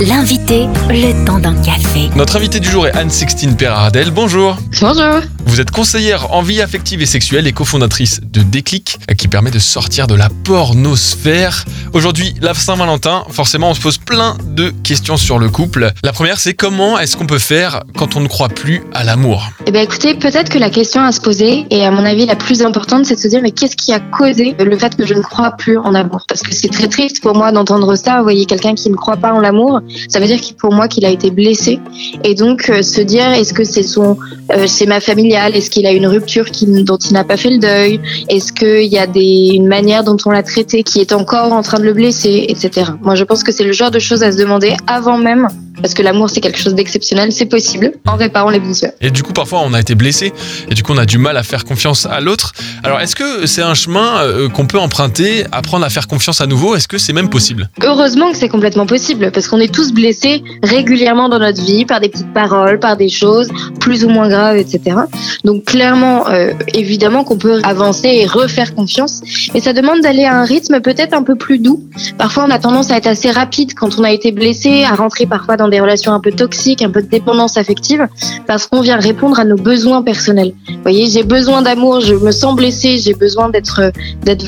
L'invité, le temps d'un café. Notre invité du jour est Anne-Sixtine Perardel. Bonjour. Bonjour. Vous êtes conseillère en vie affective et sexuelle et cofondatrice de Déclic, qui permet de sortir de la pornosphère. Aujourd'hui, la Saint-Valentin, forcément, on se pose plein de questions sur le couple. La première, c'est comment est-ce qu'on peut faire quand on ne croit plus à l'amour? Eh bien, écoutez, peut-être que la question à se poser, et à mon avis la plus importante, c'est de se dire, mais qu'est-ce qui a causé le fait que je ne crois plus en amour Parce que c'est très triste pour moi d'entendre ça. Vous voyez, quelqu'un qui ne croit pas en l'amour, ça veut dire pour moi qu'il a été blessé. Et donc, euh, se dire, est-ce que c'est son euh, schéma familial Est-ce qu'il a une rupture dont il n'a pas fait le deuil Est-ce qu'il y a des, une manière dont on l'a traité qui est encore en train de le blesser, etc. Moi, je pense que c'est le genre de choses à se demander avant même parce que l'amour c'est quelque chose d'exceptionnel, c'est possible en réparant les blessures. Et du coup, parfois, on a été blessé et du coup, on a du mal à faire confiance à l'autre. Alors, est-ce que c'est un chemin euh, qu'on peut emprunter, apprendre à faire confiance à nouveau Est-ce que c'est même possible? Heureusement que c'est complètement possible parce qu'on est tous blessés régulièrement dans notre vie par des petites paroles, par des choses plus ou moins graves, etc. Donc, clairement, euh, évidemment qu'on peut avancer et refaire confiance, mais ça demande d'aller à un rythme peut-être un peu plus doux. Parfois, on a tendance à être assez rapide quand on a été blessé, à rentrer parfois dans des relations un peu toxiques, un peu de dépendance affective, parce qu'on vient répondre à nos besoins personnels. Vous voyez, j'ai besoin d'amour, je me sens blessée, j'ai besoin d'être d'être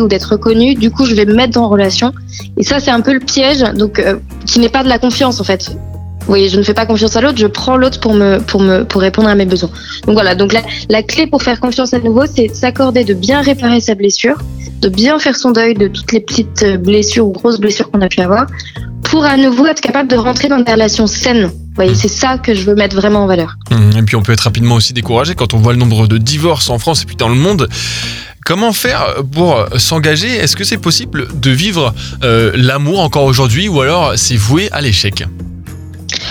ou d'être reconnue. Du coup, je vais me mettre en relation. Et ça, c'est un peu le piège, donc euh, qui n'est pas de la confiance en fait. Voyez, je ne fais pas confiance à l'autre, je prends l'autre pour me, pour me, pour répondre à mes besoins. Donc voilà. Donc la, la clé pour faire confiance à nouveau, c'est de s'accorder de bien réparer sa blessure, de bien faire son deuil de toutes les petites blessures ou grosses blessures qu'on a pu avoir, pour à nouveau être capable de rentrer dans des relations saines. Vous voyez, c'est ça que je veux mettre vraiment en valeur. Hum, Et puis, on peut être rapidement aussi découragé quand on voit le nombre de divorces en France et puis dans le monde. Comment faire pour s'engager? Est-ce que c'est possible de vivre euh, l'amour encore aujourd'hui ou alors c'est voué à l'échec?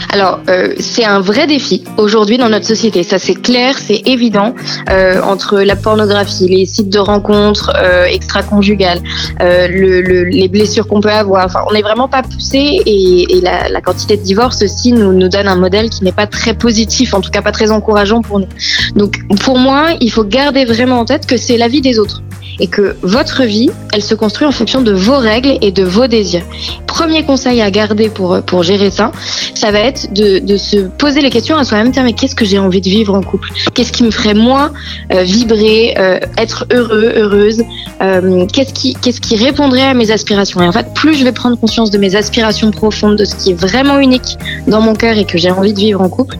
Alors, euh, c'est un vrai défi aujourd'hui dans notre société. Ça, c'est clair, c'est évident. Euh, entre la pornographie, les sites de rencontres euh, extra-conjugales, euh, le, le, les blessures qu'on peut avoir. Enfin, on n'est vraiment pas poussé et, et la, la, quantité de divorces aussi nous, nous donne un modèle qui n'est pas très positif, en tout cas pas très encourageant pour nous. Donc, pour moi, il faut garder vraiment en tête que c'est la vie des autres et que votre vie, elle se construit en fonction de vos règles et de vos désirs. Premier conseil à garder pour, pour gérer ça, ça va être de, de se poser les questions à soi-même, tiens, mais qu'est-ce que j'ai envie de vivre en couple? Qu'est-ce qui me ferait moi euh, vibrer, euh, être heureux, heureuse? Euh, Qu'est-ce qui, qu'est-ce qui répondrait à mes aspirations? Et en fait, plus je vais prendre conscience de mes aspirations profondes, de ce qui est vraiment unique dans mon cœur et que j'ai envie de vivre en couple,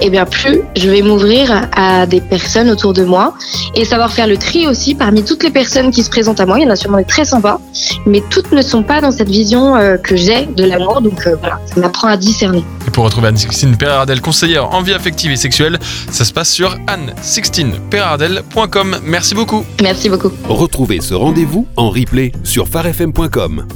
et eh bien plus je vais m'ouvrir à des personnes autour de moi et savoir faire le tri aussi parmi toutes les personnes qui se présentent à moi. Il y en a sûrement des très sympas, mais toutes ne sont pas dans cette vision euh, que j'ai de l'amour. Donc euh, voilà, ça m'apprend à discerner. Et pour retrouver Anne-Sixtine Perardel, conseillère en vie affective et sexuelle, ça se passe sur anne-sixtineperardel.com. Merci beaucoup. Merci beaucoup. Retrouvez ce rendez-vous en replay sur farfm.com.